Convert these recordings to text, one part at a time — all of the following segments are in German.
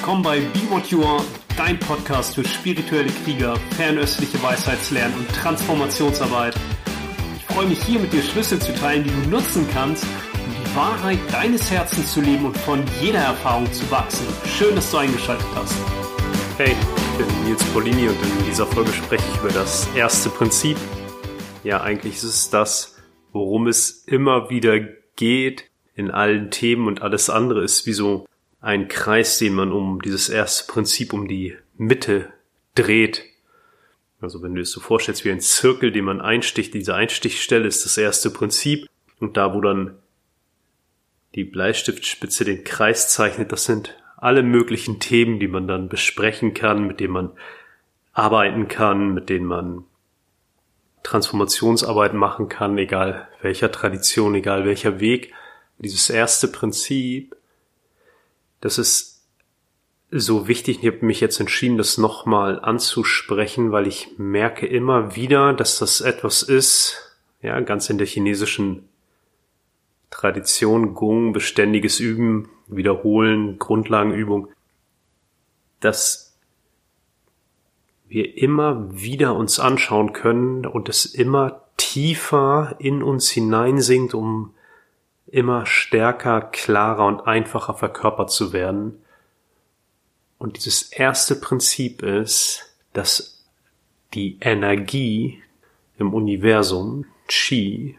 willkommen bei Be What You Are, dein Podcast für spirituelle Krieger, fernöstliche Weisheitslernen und Transformationsarbeit. Ich freue mich hier mit dir Schlüssel zu teilen, die du nutzen kannst, um die Wahrheit deines Herzens zu leben und von jeder Erfahrung zu wachsen. Schön, dass du eingeschaltet hast. Hey, ich bin Nils Polini und in dieser Folge spreche ich über das erste Prinzip. Ja, eigentlich ist es das, worum es immer wieder geht in allen Themen und alles andere ist wie so ein Kreis, den man um dieses erste Prinzip um die Mitte dreht. Also wenn du es so vorstellst wie ein Zirkel, den man einsticht, diese Einstichstelle ist das erste Prinzip und da, wo dann die Bleistiftspitze den Kreis zeichnet, das sind alle möglichen Themen, die man dann besprechen kann, mit denen man arbeiten kann, mit denen man Transformationsarbeit machen kann, egal welcher Tradition, egal welcher Weg. Dieses erste Prinzip das ist so wichtig. Ich habe mich jetzt entschieden, das nochmal anzusprechen, weil ich merke immer wieder, dass das etwas ist, ja, ganz in der chinesischen Tradition, Gung, beständiges Üben, Wiederholen, Grundlagenübung, dass wir immer wieder uns anschauen können und es immer tiefer in uns hineinsinkt, um immer stärker, klarer und einfacher verkörpert zu werden. Und dieses erste Prinzip ist, dass die Energie im Universum, Qi,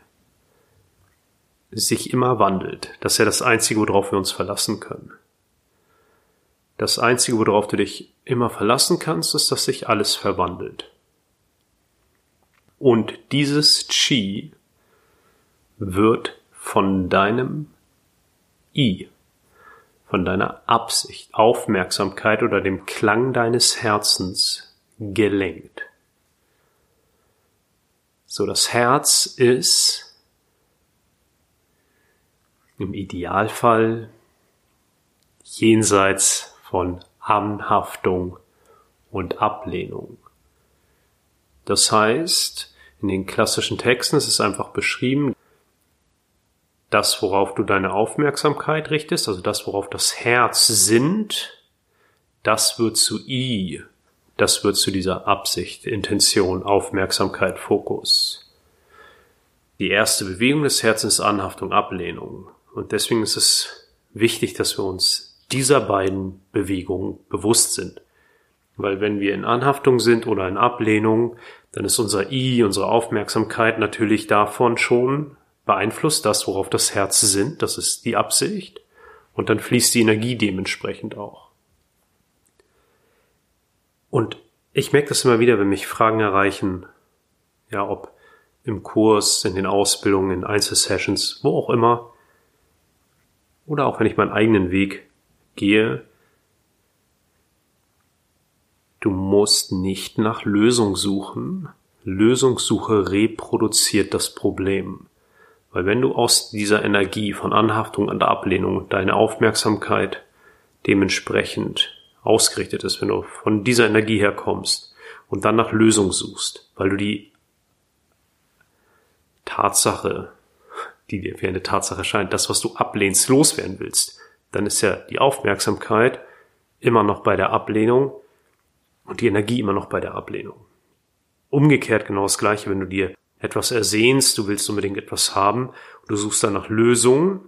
sich immer wandelt. Das ist ja das Einzige, worauf wir uns verlassen können. Das Einzige, worauf du dich immer verlassen kannst, ist, dass sich alles verwandelt. Und dieses Qi wird von deinem I, von deiner Absicht, Aufmerksamkeit oder dem Klang deines Herzens gelenkt. So, das Herz ist im Idealfall jenseits von Anhaftung und Ablehnung. Das heißt, in den klassischen Texten ist es einfach beschrieben, das, worauf du deine Aufmerksamkeit richtest, also das, worauf das Herz sinnt, das wird zu I, das wird zu dieser Absicht, Intention, Aufmerksamkeit, Fokus. Die erste Bewegung des Herzens ist Anhaftung, Ablehnung. Und deswegen ist es wichtig, dass wir uns dieser beiden Bewegungen bewusst sind. Weil wenn wir in Anhaftung sind oder in Ablehnung, dann ist unser I, unsere Aufmerksamkeit natürlich davon schon beeinflusst das, worauf das Herz sinnt, das ist die Absicht, und dann fließt die Energie dementsprechend auch. Und ich merke das immer wieder, wenn mich Fragen erreichen, ja, ob im Kurs, in den Ausbildungen, in Einzelsessions, wo auch immer, oder auch wenn ich meinen eigenen Weg gehe, du musst nicht nach Lösung suchen. Lösungssuche reproduziert das Problem. Weil wenn du aus dieser Energie von Anhaftung und Ablehnung deine Aufmerksamkeit dementsprechend ausgerichtet ist, wenn du von dieser Energie herkommst und dann nach Lösung suchst, weil du die Tatsache, die dir wie eine Tatsache scheint, das, was du ablehnst, loswerden willst, dann ist ja die Aufmerksamkeit immer noch bei der Ablehnung und die Energie immer noch bei der Ablehnung. Umgekehrt genau das gleiche, wenn du dir etwas ersehnst, du willst unbedingt etwas haben, du suchst dann nach Lösungen.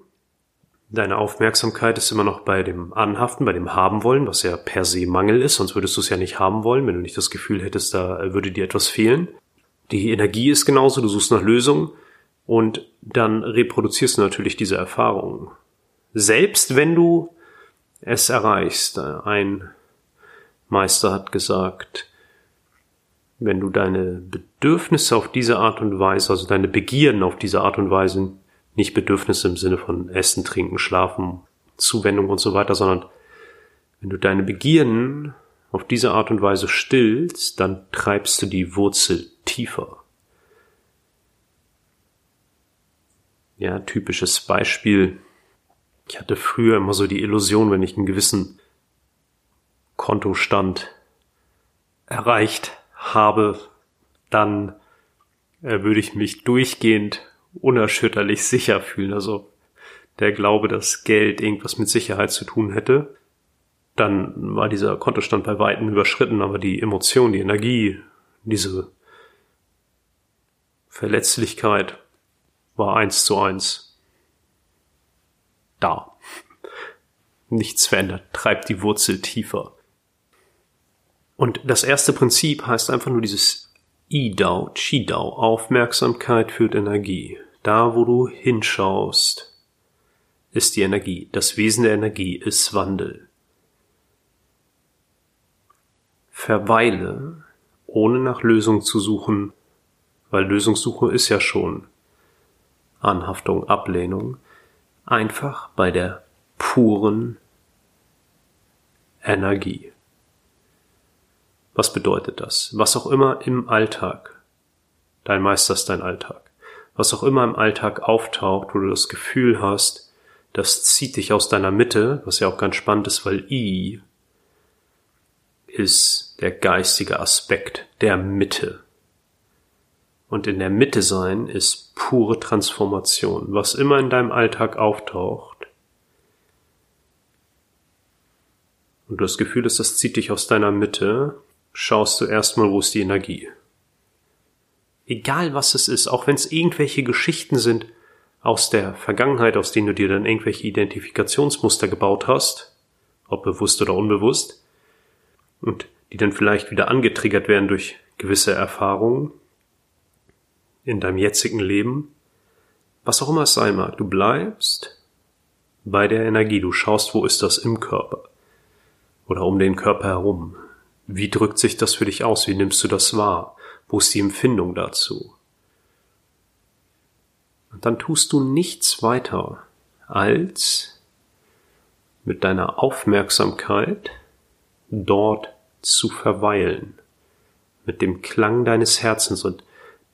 Deine Aufmerksamkeit ist immer noch bei dem Anhaften, bei dem Haben wollen, was ja per se Mangel ist, sonst würdest du es ja nicht haben wollen, wenn du nicht das Gefühl hättest, da würde dir etwas fehlen. Die Energie ist genauso, du suchst nach Lösungen und dann reproduzierst du natürlich diese Erfahrungen. Selbst wenn du es erreichst, ein Meister hat gesagt, wenn du deine Bedürfnisse auf diese Art und Weise, also deine Begierden auf diese Art und Weise, nicht Bedürfnisse im Sinne von Essen, Trinken, Schlafen, Zuwendung und so weiter, sondern wenn du deine Begierden auf diese Art und Weise stillst, dann treibst du die Wurzel tiefer. Ja, typisches Beispiel. Ich hatte früher immer so die Illusion, wenn ich einen gewissen Kontostand erreicht habe, dann äh, würde ich mich durchgehend unerschütterlich sicher fühlen. Also der Glaube, dass Geld irgendwas mit Sicherheit zu tun hätte. dann war dieser Kontostand bei Weitem überschritten, aber die Emotion, die Energie, diese Verletzlichkeit war eins zu eins da. Nichts verändert, treibt die Wurzel tiefer. Und das erste Prinzip heißt einfach nur dieses I-Dao, Chi-Dao, Aufmerksamkeit führt Energie. Da, wo du hinschaust, ist die Energie. Das Wesen der Energie ist Wandel. Verweile, ohne nach Lösung zu suchen, weil Lösungssuche ist ja schon Anhaftung, Ablehnung, einfach bei der puren Energie. Was bedeutet das? Was auch immer im Alltag, dein Meister ist dein Alltag, was auch immer im Alltag auftaucht, wo du das Gefühl hast, das zieht dich aus deiner Mitte, was ja auch ganz spannend ist, weil I ist der geistige Aspekt der Mitte. Und in der Mitte sein ist pure Transformation. Was immer in deinem Alltag auftaucht und du das Gefühl hast, das zieht dich aus deiner Mitte, schaust du erstmal, wo ist die Energie. Egal was es ist, auch wenn es irgendwelche Geschichten sind aus der Vergangenheit, aus denen du dir dann irgendwelche Identifikationsmuster gebaut hast, ob bewusst oder unbewusst, und die dann vielleicht wieder angetriggert werden durch gewisse Erfahrungen in deinem jetzigen Leben, was auch immer es sein mag, du bleibst bei der Energie, du schaust, wo ist das im Körper oder um den Körper herum. Wie drückt sich das für dich aus? Wie nimmst du das wahr? Wo ist die Empfindung dazu? Und dann tust du nichts weiter, als mit deiner Aufmerksamkeit dort zu verweilen, mit dem Klang deines Herzens und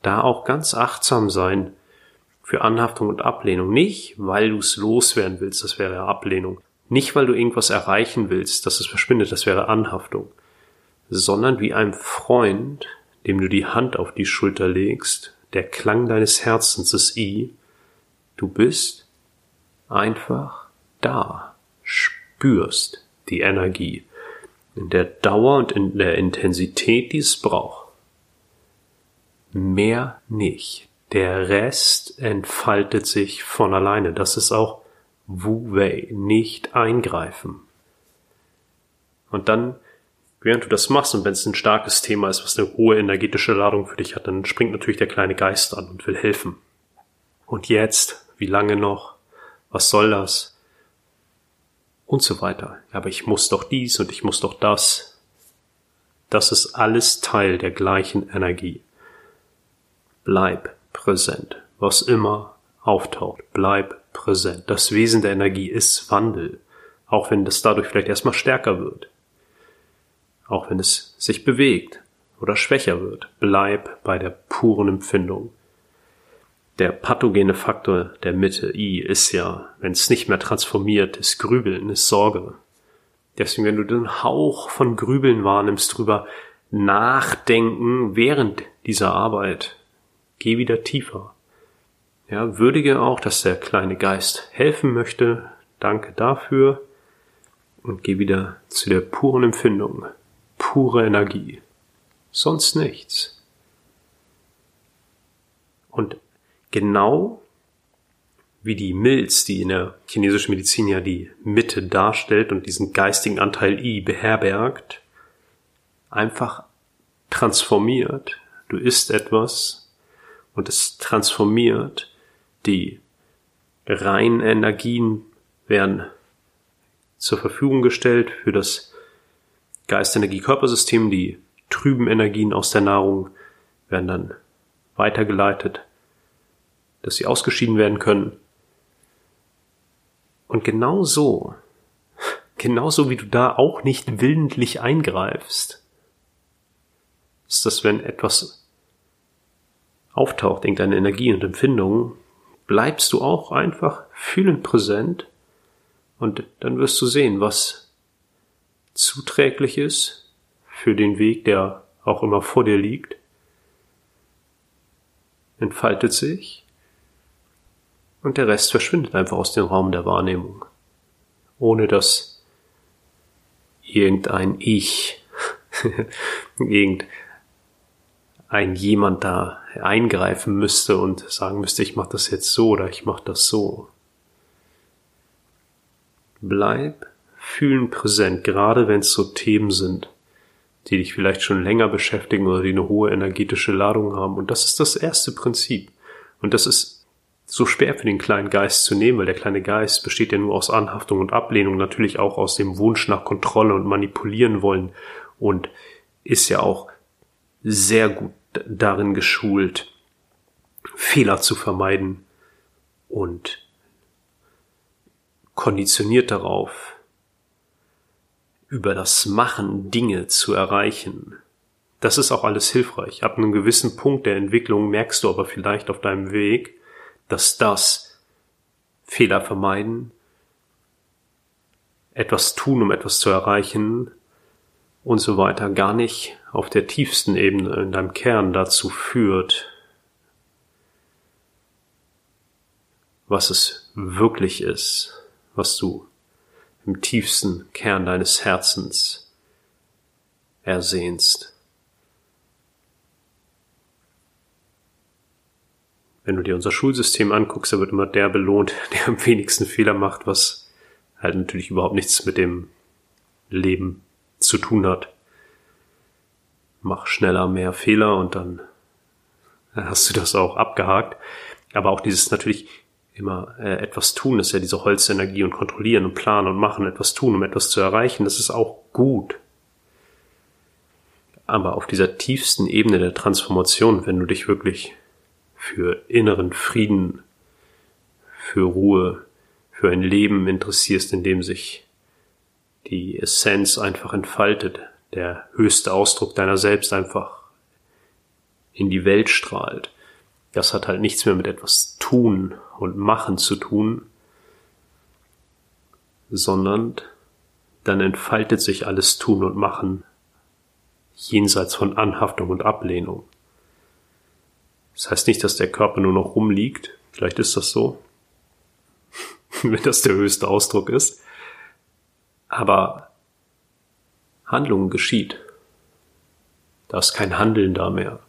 da auch ganz achtsam sein für Anhaftung und Ablehnung. Nicht, weil du es loswerden willst, das wäre Ablehnung. Nicht, weil du irgendwas erreichen willst, dass es verschwindet, das wäre Anhaftung. Sondern wie ein Freund, dem du die Hand auf die Schulter legst, der Klang deines Herzens ist I, du bist einfach da, spürst die Energie in der Dauer und in der Intensität, die es braucht. Mehr nicht. Der Rest entfaltet sich von alleine. Das ist auch Wu Wei, nicht eingreifen. Und dann, während du das machst und wenn es ein starkes Thema ist, was eine hohe energetische Ladung für dich hat, dann springt natürlich der kleine Geist an und will helfen. Und jetzt, wie lange noch? Was soll das? und so weiter. Aber ich muss doch dies und ich muss doch das. Das ist alles Teil der gleichen Energie. Bleib präsent. Was immer auftaucht, bleib präsent. Das Wesen der Energie ist Wandel, auch wenn das dadurch vielleicht erstmal stärker wird. Auch wenn es sich bewegt oder schwächer wird, bleib bei der puren Empfindung der pathogene Faktor der Mitte I ist ja, wenn es nicht mehr transformiert, ist Grübeln, ist Sorge. Deswegen, wenn du den Hauch von Grübeln wahrnimmst, drüber nachdenken während dieser Arbeit, geh wieder tiefer. Ja, würdige auch, dass der kleine Geist helfen möchte. Danke dafür. Und geh wieder zu der puren Empfindung, pure Energie. Sonst nichts. Und genau wie die Milz, die in der chinesischen Medizin ja die Mitte darstellt und diesen geistigen Anteil I beherbergt, einfach transformiert. Du isst etwas und es transformiert. Die reinen Energien werden zur Verfügung gestellt für das Geist-Energie-Körpersystem. Die trüben Energien aus der Nahrung werden dann weitergeleitet dass sie ausgeschieden werden können. Und genau so, genauso wie du da auch nicht willentlich eingreifst, ist das, wenn etwas auftaucht, irgendeine Energie und Empfindung, bleibst du auch einfach fühlend präsent und dann wirst du sehen, was zuträglich ist für den Weg, der auch immer vor dir liegt, entfaltet sich und der Rest verschwindet einfach aus dem Raum der Wahrnehmung, ohne dass irgendein Ich, irgendein jemand da eingreifen müsste und sagen müsste, ich mache das jetzt so oder ich mache das so. Bleib fühlen präsent, gerade wenn es so Themen sind, die dich vielleicht schon länger beschäftigen oder die eine hohe energetische Ladung haben. Und das ist das erste Prinzip. Und das ist so schwer für den kleinen Geist zu nehmen, weil der kleine Geist besteht ja nur aus Anhaftung und Ablehnung, natürlich auch aus dem Wunsch nach Kontrolle und manipulieren wollen und ist ja auch sehr gut darin geschult, Fehler zu vermeiden und konditioniert darauf, über das Machen Dinge zu erreichen. Das ist auch alles hilfreich. Ab einem gewissen Punkt der Entwicklung merkst du aber vielleicht auf deinem Weg, dass das Fehler vermeiden, etwas tun, um etwas zu erreichen und so weiter gar nicht auf der tiefsten Ebene in deinem Kern dazu führt, was es wirklich ist, was du im tiefsten Kern deines Herzens ersehnst. Wenn du dir unser Schulsystem anguckst, da wird immer der belohnt, der am wenigsten Fehler macht, was halt natürlich überhaupt nichts mit dem Leben zu tun hat. Mach schneller mehr Fehler und dann hast du das auch abgehakt. Aber auch dieses natürlich immer äh, etwas tun, ist ja diese Holzenergie und kontrollieren und planen und machen, etwas tun, um etwas zu erreichen, das ist auch gut. Aber auf dieser tiefsten Ebene der Transformation, wenn du dich wirklich für inneren Frieden, für Ruhe, für ein Leben interessierst, in dem sich die Essenz einfach entfaltet, der höchste Ausdruck deiner selbst einfach in die Welt strahlt. Das hat halt nichts mehr mit etwas tun und machen zu tun, sondern dann entfaltet sich alles Tun und Machen jenseits von Anhaftung und Ablehnung. Das heißt nicht, dass der Körper nur noch rumliegt. Vielleicht ist das so, wenn das der höchste Ausdruck ist. Aber Handlung geschieht. Da ist kein Handeln da mehr.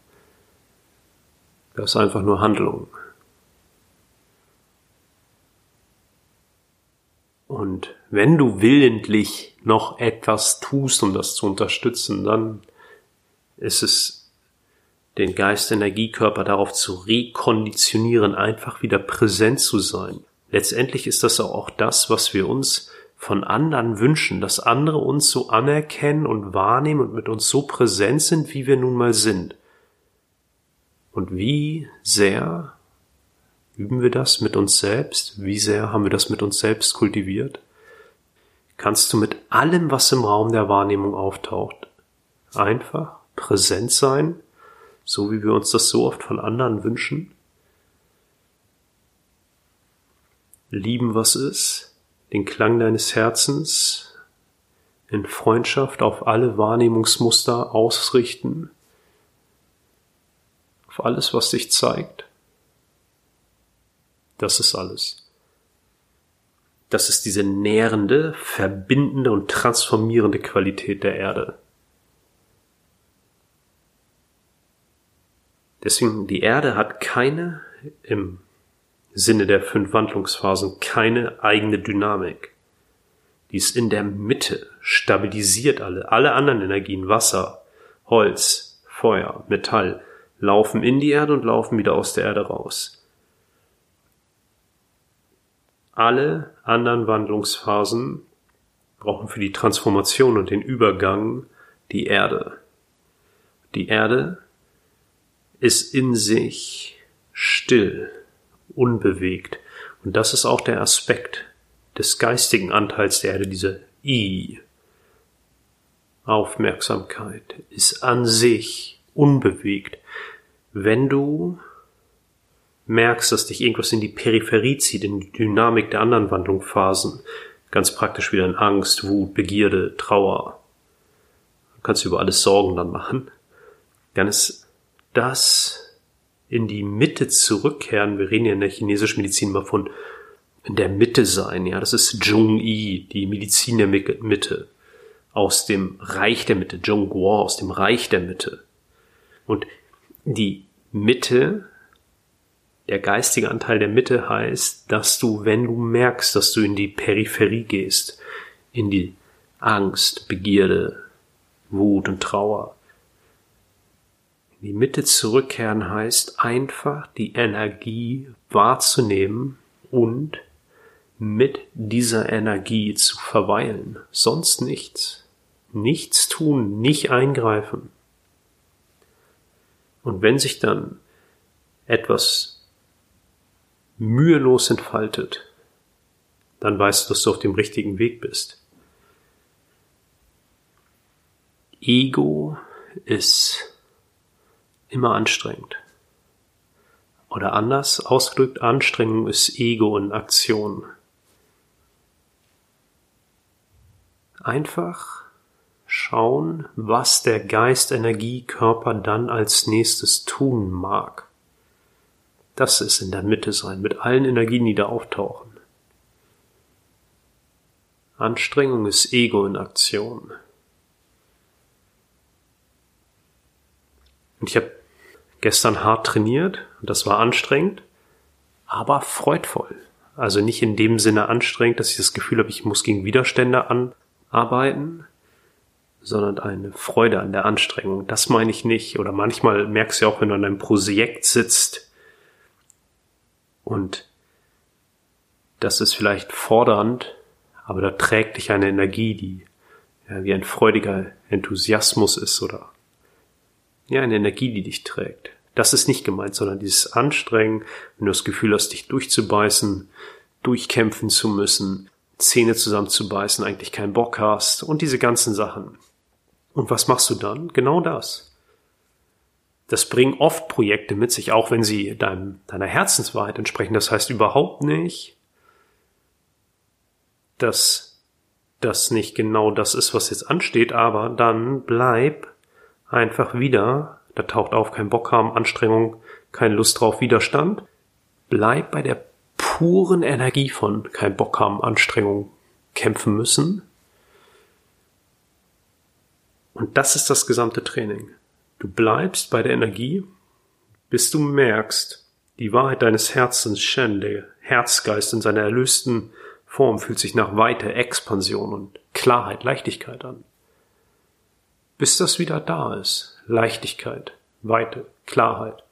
Da ist einfach nur Handlung. Und wenn du willentlich noch etwas tust, um das zu unterstützen, dann ist es den Geist-Energiekörper darauf zu rekonditionieren, einfach wieder präsent zu sein. Letztendlich ist das auch das, was wir uns von anderen wünschen, dass andere uns so anerkennen und wahrnehmen und mit uns so präsent sind, wie wir nun mal sind. Und wie sehr Üben wir das mit uns selbst? Wie sehr haben wir das mit uns selbst kultiviert? Kannst du mit allem, was im Raum der Wahrnehmung auftaucht, einfach präsent sein, so wie wir uns das so oft von anderen wünschen? Lieben, was ist, den Klang deines Herzens in Freundschaft auf alle Wahrnehmungsmuster ausrichten, auf alles, was sich zeigt? Das ist alles. Das ist diese nährende, verbindende und transformierende Qualität der Erde. Deswegen, die Erde hat keine, im Sinne der fünf Wandlungsphasen, keine eigene Dynamik. Die ist in der Mitte, stabilisiert alle. Alle anderen Energien, Wasser, Holz, Feuer, Metall, laufen in die Erde und laufen wieder aus der Erde raus alle anderen Wandlungsphasen brauchen für die Transformation und den Übergang die Erde. Die Erde ist in sich still, unbewegt. Und das ist auch der Aspekt des geistigen Anteils der Erde, diese I. Aufmerksamkeit ist an sich unbewegt. Wenn du merkst, dass dich irgendwas in die Peripherie zieht, in die Dynamik der anderen Wandlungsphasen, ganz praktisch wieder in Angst, Wut, Begierde, Trauer, du kannst über alles Sorgen dann machen, dann ist das in die Mitte zurückkehren. Wir reden ja in der chinesischen Medizin mal von in der Mitte sein, ja, das ist Zhong Yi, die Medizin der Mitte. aus dem Reich der Mitte, Zhongguo, aus dem Reich der Mitte. Und die Mitte, der geistige Anteil der Mitte heißt, dass du, wenn du merkst, dass du in die Peripherie gehst, in die Angst, Begierde, Wut und Trauer, in die Mitte zurückkehren heißt einfach die Energie wahrzunehmen und mit dieser Energie zu verweilen. Sonst nichts. Nichts tun, nicht eingreifen. Und wenn sich dann etwas mühelos entfaltet, dann weißt du, dass du auf dem richtigen Weg bist. Ego ist immer anstrengend. Oder anders ausgedrückt, Anstrengung ist Ego in Aktion. Einfach schauen, was der Geist, Energie, Körper dann als nächstes tun mag. Das ist in der Mitte sein, mit allen Energien, die da auftauchen. Anstrengung ist Ego in Aktion. Und ich habe gestern hart trainiert und das war anstrengend, aber freudvoll. Also nicht in dem Sinne anstrengend, dass ich das Gefühl habe, ich muss gegen Widerstände anarbeiten, sondern eine Freude an der Anstrengung. Das meine ich nicht. Oder manchmal merkst du ja auch, wenn du an einem Projekt sitzt und das ist vielleicht fordernd, aber da trägt dich eine Energie, die ja, wie ein freudiger Enthusiasmus ist oder ja, eine Energie, die dich trägt. Das ist nicht gemeint, sondern dieses Anstrengen, wenn du das Gefühl hast, dich durchzubeißen, durchkämpfen zu müssen, Zähne zusammenzubeißen, eigentlich keinen Bock hast und diese ganzen Sachen. Und was machst du dann? Genau das. Das bringen oft Projekte mit sich, auch wenn sie deinem, deiner Herzenswahrheit entsprechen. Das heißt überhaupt nicht, dass das nicht genau das ist, was jetzt ansteht, aber dann bleib einfach wieder, da taucht auf kein Bock haben, Anstrengung, keine Lust drauf, Widerstand. Bleib bei der puren Energie von kein Bock haben, Anstrengung, kämpfen müssen und das ist das gesamte Training. Du bleibst bei der Energie, bis du merkst, die Wahrheit deines Herzens, Shen, der Herzgeist in seiner erlösten Form fühlt sich nach Weite, Expansion und Klarheit, Leichtigkeit an. Bis das wieder da ist. Leichtigkeit, Weite, Klarheit.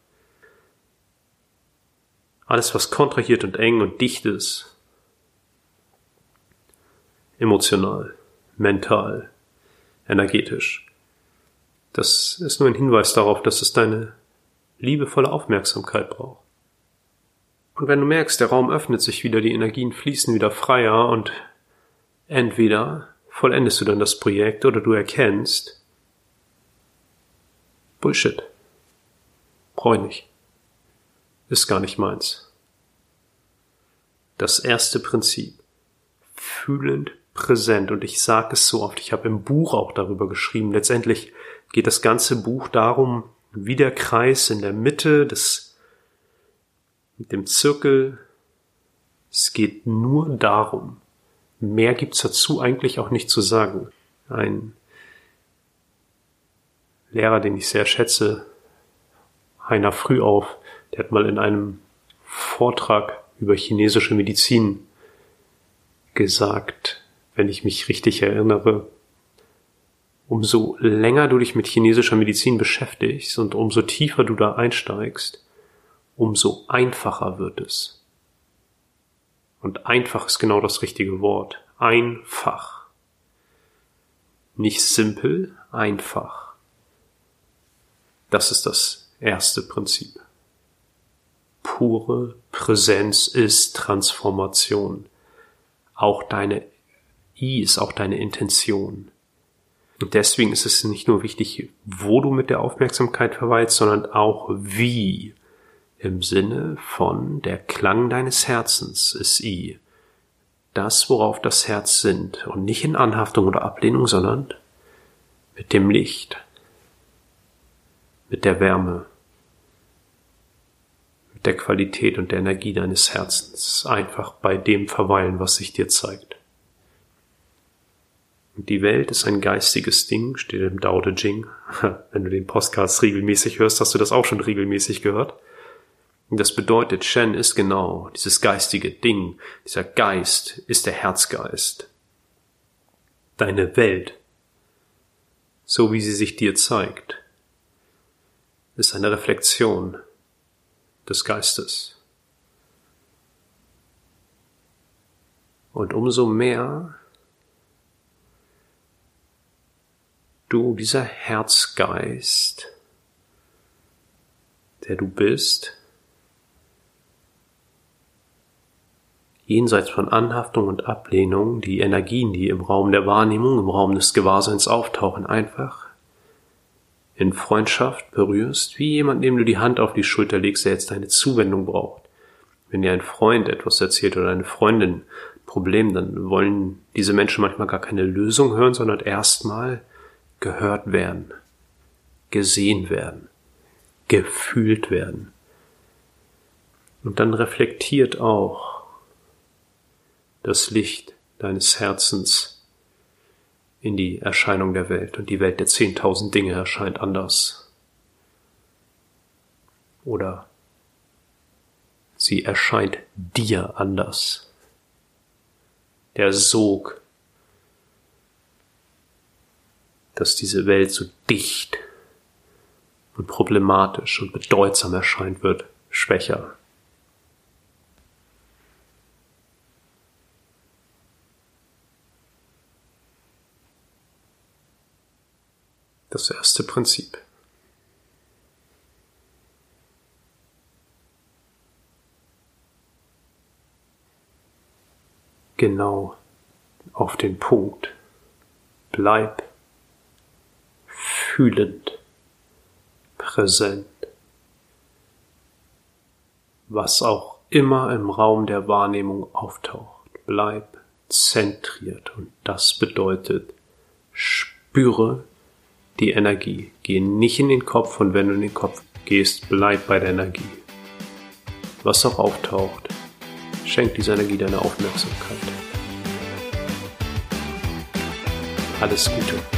Alles, was kontrahiert und eng und dicht ist, emotional, mental, energetisch. Das ist nur ein Hinweis darauf, dass es deine liebevolle Aufmerksamkeit braucht. Und wenn du merkst, der Raum öffnet sich wieder, die Energien fließen wieder freier und entweder vollendest du dann das Projekt oder du erkennst, Bullshit. Brauch ich nicht. Ist gar nicht meins. Das erste Prinzip. Fühlend präsent und ich sage es so oft, ich habe im Buch auch darüber geschrieben, letztendlich geht das ganze Buch darum, wie der Kreis in der Mitte des, mit dem Zirkel, es geht nur darum. Mehr gibt's dazu eigentlich auch nicht zu sagen. Ein Lehrer, den ich sehr schätze, Heiner Frühauf, der hat mal in einem Vortrag über chinesische Medizin gesagt, wenn ich mich richtig erinnere, umso länger du dich mit chinesischer Medizin beschäftigst und umso tiefer du da einsteigst, umso einfacher wird es. Und einfach ist genau das richtige Wort. Einfach. Nicht simpel, einfach. Das ist das erste Prinzip. Pure Präsenz ist Transformation. Auch deine I ist auch deine Intention. Und deswegen ist es nicht nur wichtig, wo du mit der Aufmerksamkeit verweilst, sondern auch wie. Im Sinne von der Klang deines Herzens ist I. Das, worauf das Herz sinnt. Und nicht in Anhaftung oder Ablehnung, sondern mit dem Licht. Mit der Wärme. Mit der Qualität und der Energie deines Herzens. Einfach bei dem verweilen, was sich dir zeigt. Die Welt ist ein geistiges Ding, steht im Dao De Jing. Wenn du den Podcast regelmäßig hörst, hast du das auch schon regelmäßig gehört. Das bedeutet, Shen ist genau dieses geistige Ding. Dieser Geist ist der Herzgeist. Deine Welt, so wie sie sich dir zeigt, ist eine Reflexion des Geistes. Und umso mehr du dieser Herzgeist, der du bist, jenseits von Anhaftung und Ablehnung die Energien, die im Raum der Wahrnehmung, im Raum des Gewahrseins auftauchen, einfach in Freundschaft berührst, wie jemand, dem du die Hand auf die Schulter legst, der jetzt deine Zuwendung braucht. Wenn dir ein Freund etwas erzählt oder eine Freundin ein Problem, dann wollen diese Menschen manchmal gar keine Lösung hören, sondern erstmal gehört werden, gesehen werden, gefühlt werden. Und dann reflektiert auch das Licht deines Herzens in die Erscheinung der Welt und die Welt der zehntausend Dinge erscheint anders. Oder sie erscheint dir anders. Der Sog, dass diese Welt so dicht und problematisch und bedeutsam erscheint, wird schwächer. Das erste Prinzip. Genau auf den Punkt. Bleib fühlend, präsent. Was auch immer im Raum der Wahrnehmung auftaucht, bleib zentriert und das bedeutet, spüre die Energie. Geh nicht in den Kopf und wenn du in den Kopf gehst, bleib bei der Energie. Was auch auftaucht, schenk dieser Energie deine Aufmerksamkeit. Alles Gute.